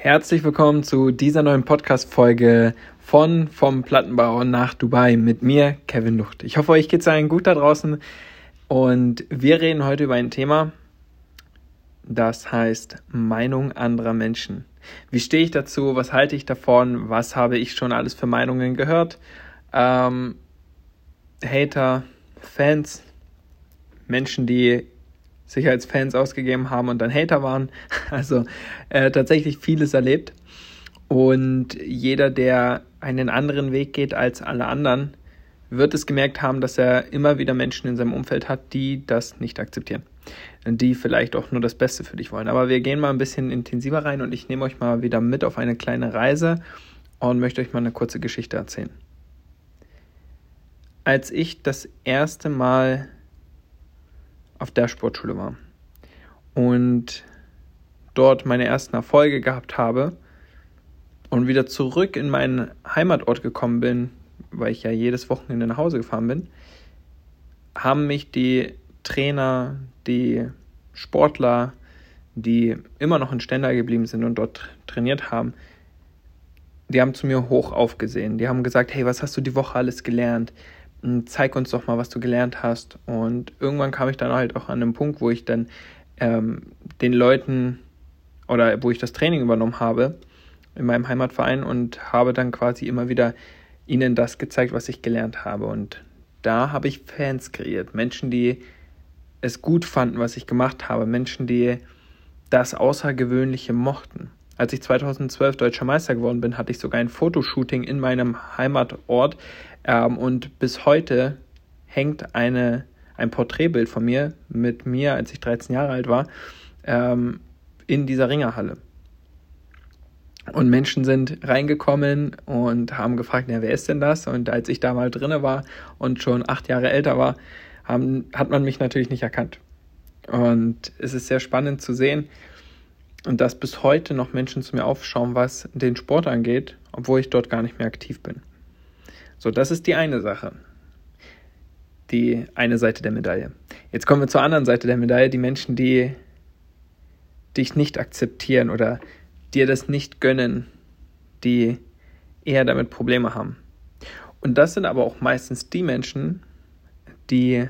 Herzlich willkommen zu dieser neuen Podcast-Folge von Vom Plattenbau nach Dubai mit mir, Kevin Lucht. Ich hoffe, euch geht es allen gut da draußen und wir reden heute über ein Thema, das heißt Meinung anderer Menschen. Wie stehe ich dazu? Was halte ich davon? Was habe ich schon alles für Meinungen gehört? Ähm, Hater, Fans, Menschen, die sich als Fans ausgegeben haben und dann Hater waren. Also äh, tatsächlich vieles erlebt. Und jeder, der einen anderen Weg geht als alle anderen, wird es gemerkt haben, dass er immer wieder Menschen in seinem Umfeld hat, die das nicht akzeptieren. Die vielleicht auch nur das Beste für dich wollen. Aber wir gehen mal ein bisschen intensiver rein und ich nehme euch mal wieder mit auf eine kleine Reise und möchte euch mal eine kurze Geschichte erzählen. Als ich das erste Mal auf der Sportschule war und dort meine ersten Erfolge gehabt habe und wieder zurück in meinen Heimatort gekommen bin, weil ich ja jedes Wochenende nach Hause gefahren bin, haben mich die Trainer, die Sportler, die immer noch in Stendal geblieben sind und dort trainiert haben, die haben zu mir hoch aufgesehen. Die haben gesagt, hey, was hast du die Woche alles gelernt? Zeig uns doch mal, was du gelernt hast. Und irgendwann kam ich dann halt auch an einen Punkt, wo ich dann ähm, den Leuten oder wo ich das Training übernommen habe in meinem Heimatverein und habe dann quasi immer wieder ihnen das gezeigt, was ich gelernt habe. Und da habe ich Fans kreiert, Menschen, die es gut fanden, was ich gemacht habe, Menschen, die das Außergewöhnliche mochten. Als ich 2012 deutscher Meister geworden bin, hatte ich sogar ein Fotoshooting in meinem Heimatort ähm, und bis heute hängt eine, ein Porträtbild von mir mit mir, als ich 13 Jahre alt war, ähm, in dieser Ringerhalle. Und Menschen sind reingekommen und haben gefragt, ja, wer ist denn das? Und als ich da mal drinne war und schon acht Jahre älter war, haben, hat man mich natürlich nicht erkannt. Und es ist sehr spannend zu sehen, und dass bis heute noch Menschen zu mir aufschauen, was den Sport angeht, obwohl ich dort gar nicht mehr aktiv bin. So, das ist die eine Sache. Die eine Seite der Medaille. Jetzt kommen wir zur anderen Seite der Medaille, die Menschen, die dich nicht akzeptieren oder dir das nicht gönnen, die eher damit Probleme haben. Und das sind aber auch meistens die Menschen, die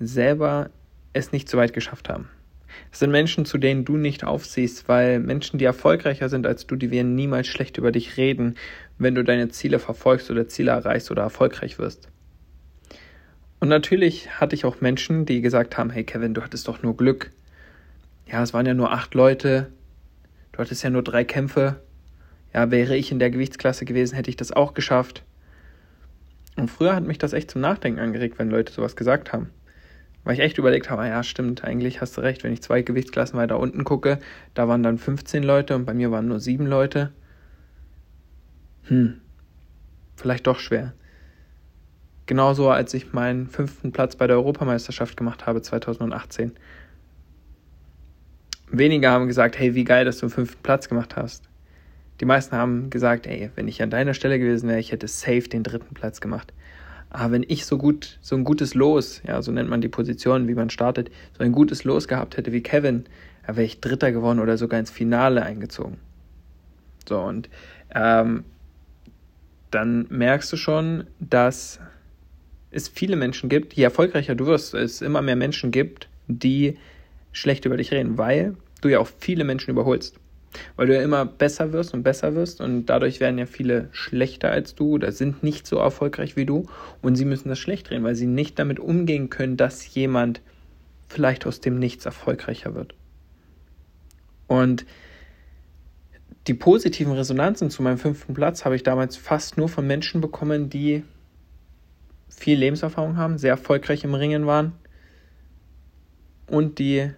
selber es nicht so weit geschafft haben. Es sind Menschen, zu denen du nicht aufsiehst, weil Menschen, die erfolgreicher sind als du, die werden niemals schlecht über dich reden, wenn du deine Ziele verfolgst oder Ziele erreichst oder erfolgreich wirst. Und natürlich hatte ich auch Menschen, die gesagt haben, hey Kevin, du hattest doch nur Glück. Ja, es waren ja nur acht Leute. Du hattest ja nur drei Kämpfe. Ja, wäre ich in der Gewichtsklasse gewesen, hätte ich das auch geschafft. Und früher hat mich das echt zum Nachdenken angeregt, wenn Leute sowas gesagt haben. Weil ich echt überlegt habe, ja, stimmt, eigentlich hast du recht, wenn ich zwei Gewichtsklassen weiter unten gucke, da waren dann 15 Leute und bei mir waren nur sieben Leute. Hm, vielleicht doch schwer. Genauso als ich meinen fünften Platz bei der Europameisterschaft gemacht habe 2018. Wenige haben gesagt, hey, wie geil, dass du den fünften Platz gemacht hast. Die meisten haben gesagt, ey, wenn ich an deiner Stelle gewesen wäre, ich hätte safe den dritten Platz gemacht ah, wenn ich so gut, so ein gutes Los, ja, so nennt man die Position, wie man startet, so ein gutes Los gehabt hätte wie Kevin, da wäre ich Dritter geworden oder sogar ins Finale eingezogen. So, und ähm, dann merkst du schon, dass es viele Menschen gibt, je erfolgreicher du wirst, es immer mehr Menschen gibt, die schlecht über dich reden, weil du ja auch viele Menschen überholst. Weil du ja immer besser wirst und besser wirst und dadurch werden ja viele schlechter als du oder sind nicht so erfolgreich wie du und sie müssen das schlecht drehen, weil sie nicht damit umgehen können, dass jemand vielleicht aus dem Nichts erfolgreicher wird. Und die positiven Resonanzen zu meinem fünften Platz habe ich damals fast nur von Menschen bekommen, die viel Lebenserfahrung haben, sehr erfolgreich im Ringen waren und die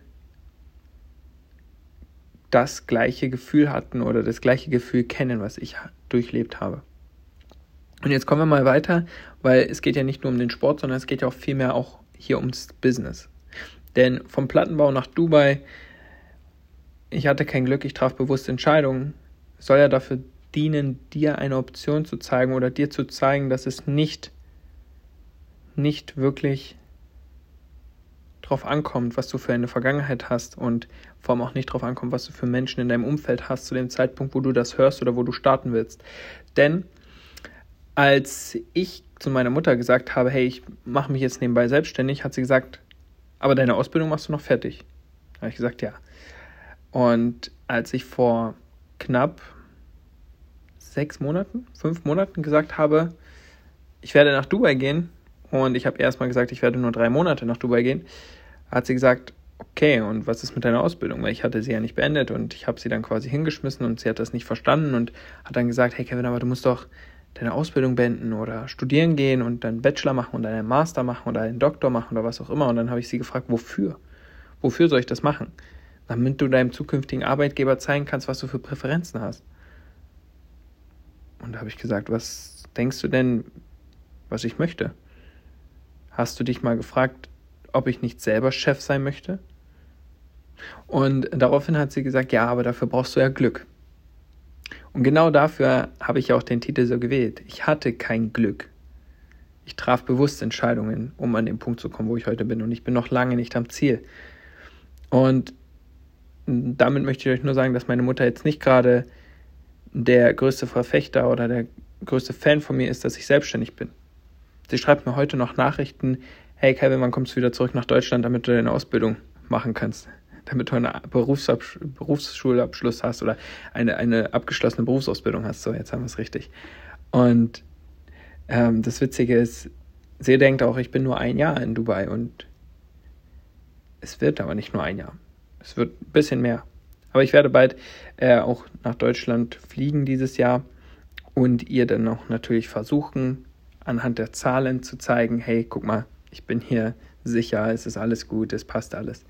das gleiche Gefühl hatten oder das gleiche Gefühl kennen, was ich durchlebt habe. Und jetzt kommen wir mal weiter, weil es geht ja nicht nur um den Sport, sondern es geht ja auch vielmehr auch hier ums Business. Denn vom Plattenbau nach Dubai, ich hatte kein Glück, ich traf bewusste Entscheidungen, soll ja dafür dienen, dir eine Option zu zeigen oder dir zu zeigen, dass es nicht, nicht wirklich drauf ankommt, was du für eine Vergangenheit hast und vor allem auch nicht darauf ankommt, was du für Menschen in deinem Umfeld hast zu dem Zeitpunkt, wo du das hörst oder wo du starten willst. Denn als ich zu meiner Mutter gesagt habe, hey, ich mache mich jetzt nebenbei selbstständig, hat sie gesagt, aber deine Ausbildung machst du noch fertig. Da habe ich gesagt, ja. Und als ich vor knapp sechs Monaten, fünf Monaten gesagt habe, ich werde nach Dubai gehen und ich habe erstmal gesagt, ich werde nur drei Monate nach Dubai gehen, hat sie gesagt, okay, und was ist mit deiner Ausbildung? Weil ich hatte sie ja nicht beendet und ich habe sie dann quasi hingeschmissen und sie hat das nicht verstanden und hat dann gesagt, hey Kevin, aber du musst doch deine Ausbildung beenden oder studieren gehen und dann Bachelor machen und einen Master machen oder einen Doktor machen oder was auch immer. Und dann habe ich sie gefragt, wofür? Wofür soll ich das machen? Damit du deinem zukünftigen Arbeitgeber zeigen kannst, was du für Präferenzen hast. Und da habe ich gesagt, was denkst du denn, was ich möchte? Hast du dich mal gefragt, ob ich nicht selber Chef sein möchte? Und daraufhin hat sie gesagt, ja, aber dafür brauchst du ja Glück. Und genau dafür habe ich auch den Titel so gewählt. Ich hatte kein Glück. Ich traf bewusst Entscheidungen, um an den Punkt zu kommen, wo ich heute bin. Und ich bin noch lange nicht am Ziel. Und damit möchte ich euch nur sagen, dass meine Mutter jetzt nicht gerade der größte Verfechter oder der größte Fan von mir ist, dass ich selbstständig bin. Sie schreibt mir heute noch Nachrichten, hey Kevin, wann kommst du wieder zurück nach Deutschland, damit du deine Ausbildung machen kannst? Damit du einen Berufsschulabschluss hast oder eine, eine abgeschlossene Berufsausbildung hast. So, jetzt haben wir es richtig. Und ähm, das Witzige ist, sie denkt auch, ich bin nur ein Jahr in Dubai und es wird aber nicht nur ein Jahr. Es wird ein bisschen mehr. Aber ich werde bald äh, auch nach Deutschland fliegen dieses Jahr und ihr dann auch natürlich versuchen, anhand der Zahlen zu zeigen, hey, guck mal, ich bin hier sicher, es ist alles gut, es passt alles.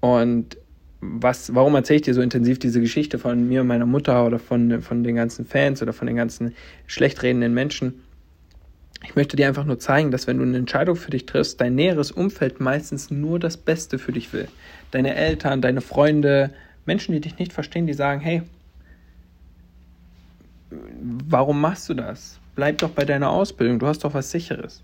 Und was, warum erzähle ich dir so intensiv diese Geschichte von mir und meiner Mutter oder von, von den ganzen Fans oder von den ganzen schlecht redenden Menschen? Ich möchte dir einfach nur zeigen, dass wenn du eine Entscheidung für dich triffst, dein näheres Umfeld meistens nur das Beste für dich will. Deine Eltern, deine Freunde, Menschen, die dich nicht verstehen, die sagen, hey, warum machst du das? Bleib doch bei deiner Ausbildung, du hast doch was Sicheres.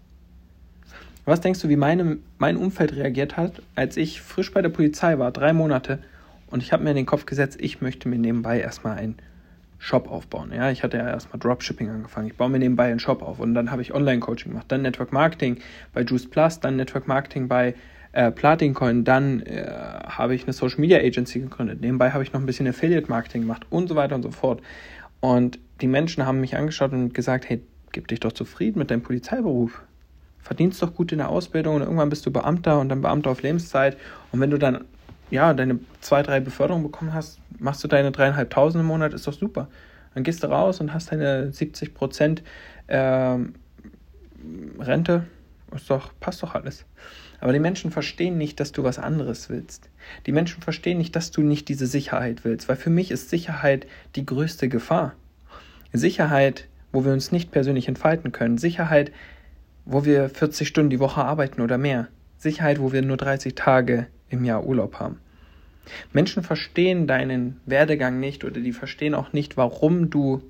Was denkst du, wie meine, mein Umfeld reagiert hat, als ich frisch bei der Polizei war, drei Monate, und ich habe mir in den Kopf gesetzt, ich möchte mir nebenbei erstmal einen Shop aufbauen. Ja, ich hatte ja erstmal Dropshipping angefangen. Ich baue mir nebenbei einen Shop auf und dann habe ich Online-Coaching gemacht, dann Network Marketing bei Juice Plus, dann Network Marketing bei äh, Platincoin, dann äh, habe ich eine Social Media Agency gegründet. Nebenbei habe ich noch ein bisschen Affiliate Marketing gemacht und so weiter und so fort. Und die Menschen haben mich angeschaut und gesagt, hey, gib dich doch zufrieden mit deinem Polizeiberuf verdienst doch gut in der Ausbildung und irgendwann bist du Beamter und dann Beamter auf Lebenszeit. Und wenn du dann ja deine zwei, drei Beförderungen bekommen hast, machst du deine dreieinhalbtausend im Monat, ist doch super. Dann gehst du raus und hast deine 70 Prozent äh, Rente, ist doch, passt doch alles. Aber die Menschen verstehen nicht, dass du was anderes willst. Die Menschen verstehen nicht, dass du nicht diese Sicherheit willst, weil für mich ist Sicherheit die größte Gefahr. Sicherheit, wo wir uns nicht persönlich entfalten können. Sicherheit, wo wir 40 Stunden die Woche arbeiten oder mehr. Sicherheit, wo wir nur 30 Tage im Jahr Urlaub haben. Menschen verstehen deinen Werdegang nicht oder die verstehen auch nicht, warum du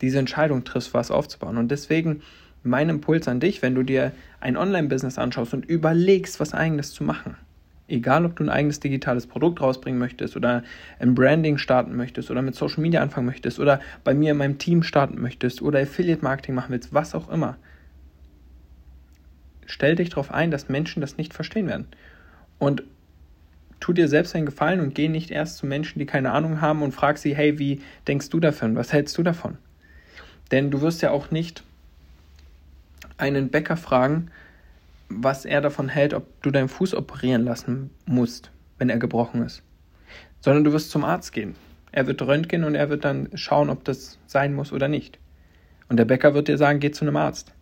diese Entscheidung triffst, was aufzubauen. Und deswegen mein Impuls an dich, wenn du dir ein Online-Business anschaust und überlegst, was eigenes zu machen. Egal, ob du ein eigenes digitales Produkt rausbringen möchtest oder ein Branding starten möchtest oder mit Social Media anfangen möchtest oder bei mir in meinem Team starten möchtest oder Affiliate Marketing machen willst, was auch immer stell dich darauf ein, dass Menschen das nicht verstehen werden. Und tu dir selbst einen Gefallen und geh nicht erst zu Menschen, die keine Ahnung haben und frag sie, hey, wie denkst du davon? Was hältst du davon? Denn du wirst ja auch nicht einen Bäcker fragen, was er davon hält, ob du deinen Fuß operieren lassen musst, wenn er gebrochen ist. Sondern du wirst zum Arzt gehen. Er wird röntgen und er wird dann schauen, ob das sein muss oder nicht. Und der Bäcker wird dir sagen, geh zu einem Arzt.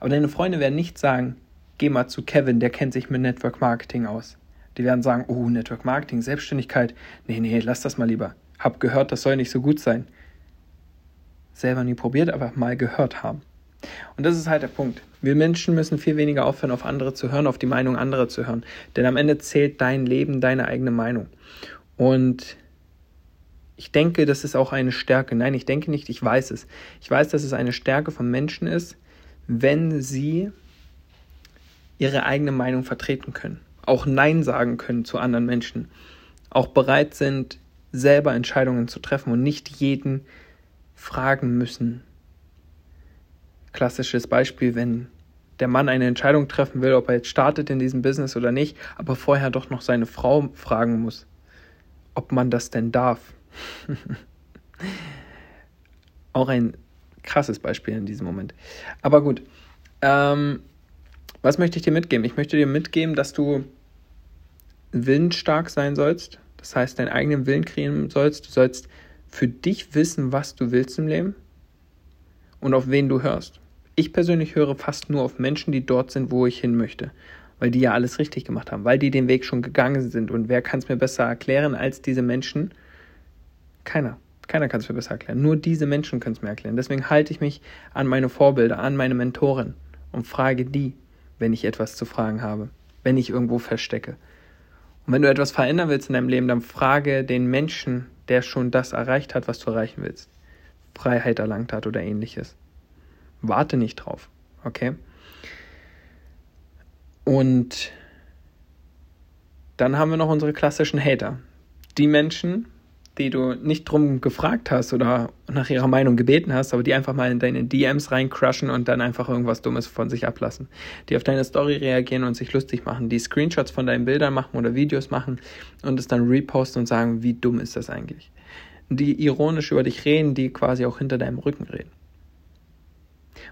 Aber deine Freunde werden nicht sagen, geh mal zu Kevin, der kennt sich mit Network Marketing aus. Die werden sagen, oh, Network Marketing, Selbstständigkeit. Nee, nee, lass das mal lieber. Hab gehört, das soll nicht so gut sein. Selber nie probiert, aber mal gehört haben. Und das ist halt der Punkt. Wir Menschen müssen viel weniger aufhören, auf andere zu hören, auf die Meinung anderer zu hören. Denn am Ende zählt dein Leben, deine eigene Meinung. Und ich denke, das ist auch eine Stärke. Nein, ich denke nicht, ich weiß es. Ich weiß, dass es eine Stärke von Menschen ist, wenn sie ihre eigene Meinung vertreten können, auch Nein sagen können zu anderen Menschen. auch bereit sind, selber Entscheidungen zu treffen und nicht jeden fragen müssen. Klassisches Beispiel, wenn der Mann eine Entscheidung treffen will, ob er jetzt startet in diesem Business oder nicht, aber vorher doch noch seine Frau fragen muss, ob man das denn darf. Auch ein krasses Beispiel in diesem Moment. Aber gut, ähm, was möchte ich dir mitgeben? Ich möchte dir mitgeben, dass du willensstark sein sollst. Das heißt, deinen eigenen Willen kreieren sollst. Du sollst für dich wissen, was du willst im Leben und auf wen du hörst. Ich persönlich höre fast nur auf Menschen, die dort sind, wo ich hin möchte, weil die ja alles richtig gemacht haben, weil die den Weg schon gegangen sind. Und wer kann es mir besser erklären als diese Menschen? Keiner. Keiner kann es mir besser erklären. Nur diese Menschen können es mir erklären. Deswegen halte ich mich an meine Vorbilder, an meine Mentoren und frage die, wenn ich etwas zu fragen habe, wenn ich irgendwo verstecke. Und wenn du etwas verändern willst in deinem Leben, dann frage den Menschen, der schon das erreicht hat, was du erreichen willst. Freiheit erlangt hat oder ähnliches. Warte nicht drauf, okay? Und dann haben wir noch unsere klassischen Hater. Die Menschen, die du nicht drum gefragt hast oder nach ihrer Meinung gebeten hast, aber die einfach mal in deine DMs reincrushen und dann einfach irgendwas Dummes von sich ablassen. Die auf deine Story reagieren und sich lustig machen, die Screenshots von deinen Bildern machen oder Videos machen und es dann reposten und sagen, wie dumm ist das eigentlich. Die ironisch über dich reden, die quasi auch hinter deinem Rücken reden.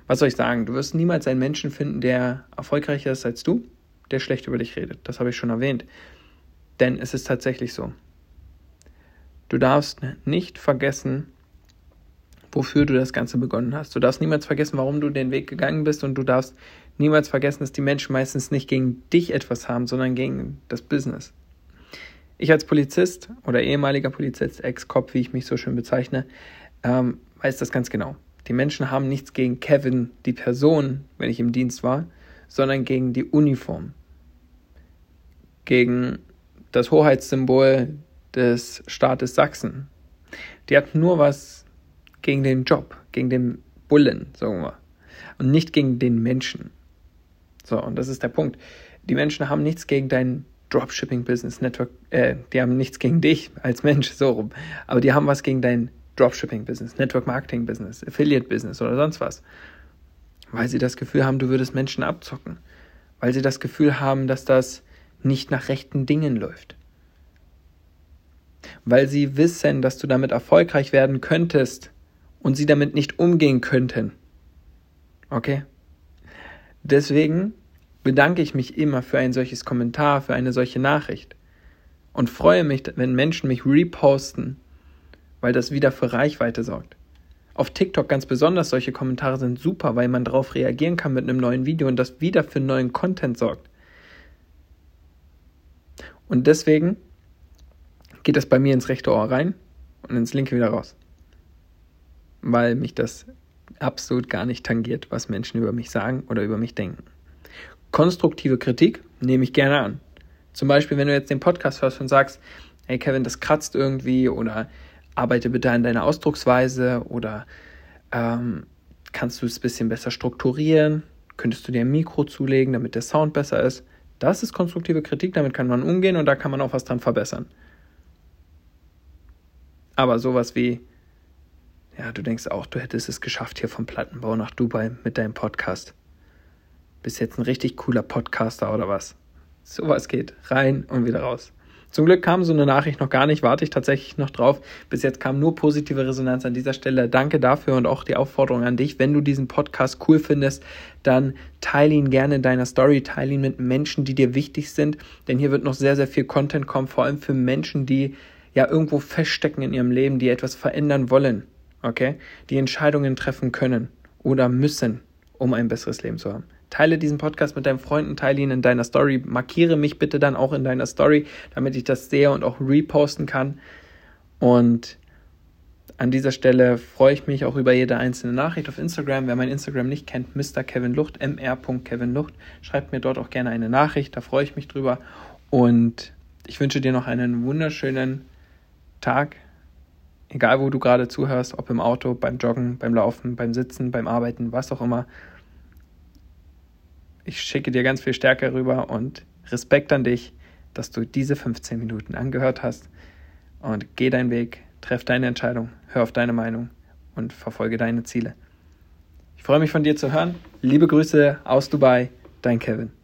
Was soll ich sagen? Du wirst niemals einen Menschen finden, der erfolgreicher ist als du, der schlecht über dich redet. Das habe ich schon erwähnt. Denn es ist tatsächlich so. Du darfst nicht vergessen, wofür du das Ganze begonnen hast. Du darfst niemals vergessen, warum du den Weg gegangen bist und du darfst niemals vergessen, dass die Menschen meistens nicht gegen dich etwas haben, sondern gegen das Business. Ich als Polizist oder ehemaliger Polizist, Ex-Cop, wie ich mich so schön bezeichne, ähm, weiß das ganz genau. Die Menschen haben nichts gegen Kevin, die Person, wenn ich im Dienst war, sondern gegen die Uniform. Gegen das Hoheitssymbol des Staates Sachsen. Die hat nur was gegen den Job, gegen den Bullen, sagen wir. Und nicht gegen den Menschen. So, und das ist der Punkt. Die Menschen haben nichts gegen dein Dropshipping-Business Network, äh, die haben nichts gegen dich als Mensch, so rum. Aber die haben was gegen dein Dropshipping-Business, Network-Marketing-Business, Affiliate-Business oder sonst was. Weil sie das Gefühl haben, du würdest Menschen abzocken. Weil sie das Gefühl haben, dass das nicht nach rechten Dingen läuft weil sie wissen, dass du damit erfolgreich werden könntest und sie damit nicht umgehen könnten. Okay? Deswegen bedanke ich mich immer für ein solches Kommentar, für eine solche Nachricht und freue mich, wenn Menschen mich reposten, weil das wieder für Reichweite sorgt. Auf TikTok ganz besonders solche Kommentare sind super, weil man darauf reagieren kann mit einem neuen Video und das wieder für neuen Content sorgt. Und deswegen geht das bei mir ins rechte Ohr rein und ins linke wieder raus. Weil mich das absolut gar nicht tangiert, was Menschen über mich sagen oder über mich denken. Konstruktive Kritik nehme ich gerne an. Zum Beispiel, wenn du jetzt den Podcast hörst und sagst, hey Kevin, das kratzt irgendwie oder arbeite bitte an deiner Ausdrucksweise oder ähm, kannst du es ein bisschen besser strukturieren, könntest du dir ein Mikro zulegen, damit der Sound besser ist. Das ist konstruktive Kritik, damit kann man umgehen und da kann man auch was dran verbessern. Aber sowas wie, ja, du denkst auch, du hättest es geschafft hier vom Plattenbau nach Dubai mit deinem Podcast. Bist jetzt ein richtig cooler Podcaster oder was? Sowas geht rein und wieder raus. Zum Glück kam so eine Nachricht noch gar nicht, warte ich tatsächlich noch drauf. Bis jetzt kam nur positive Resonanz an dieser Stelle. Danke dafür und auch die Aufforderung an dich. Wenn du diesen Podcast cool findest, dann teile ihn gerne in deiner Story, teile ihn mit Menschen, die dir wichtig sind, denn hier wird noch sehr, sehr viel Content kommen, vor allem für Menschen, die ja irgendwo feststecken in ihrem Leben, die etwas verändern wollen, okay? Die Entscheidungen treffen können oder müssen, um ein besseres Leben zu haben. Teile diesen Podcast mit deinen Freunden, teile ihn in deiner Story, markiere mich bitte dann auch in deiner Story, damit ich das sehe und auch reposten kann. Und an dieser Stelle freue ich mich auch über jede einzelne Nachricht auf Instagram. Wer mein Instagram nicht kennt, Mr. Kevin Lucht, mr.kevinlucht, schreibt mir dort auch gerne eine Nachricht, da freue ich mich drüber. Und ich wünsche dir noch einen wunderschönen Tag, egal wo du gerade zuhörst, ob im Auto, beim Joggen, beim Laufen, beim Sitzen, beim Arbeiten, was auch immer. Ich schicke dir ganz viel Stärke rüber und Respekt an dich, dass du diese 15 Minuten angehört hast und geh deinen Weg, treff deine Entscheidung, hör auf deine Meinung und verfolge deine Ziele. Ich freue mich von dir zu hören. Liebe Grüße aus Dubai, dein Kevin.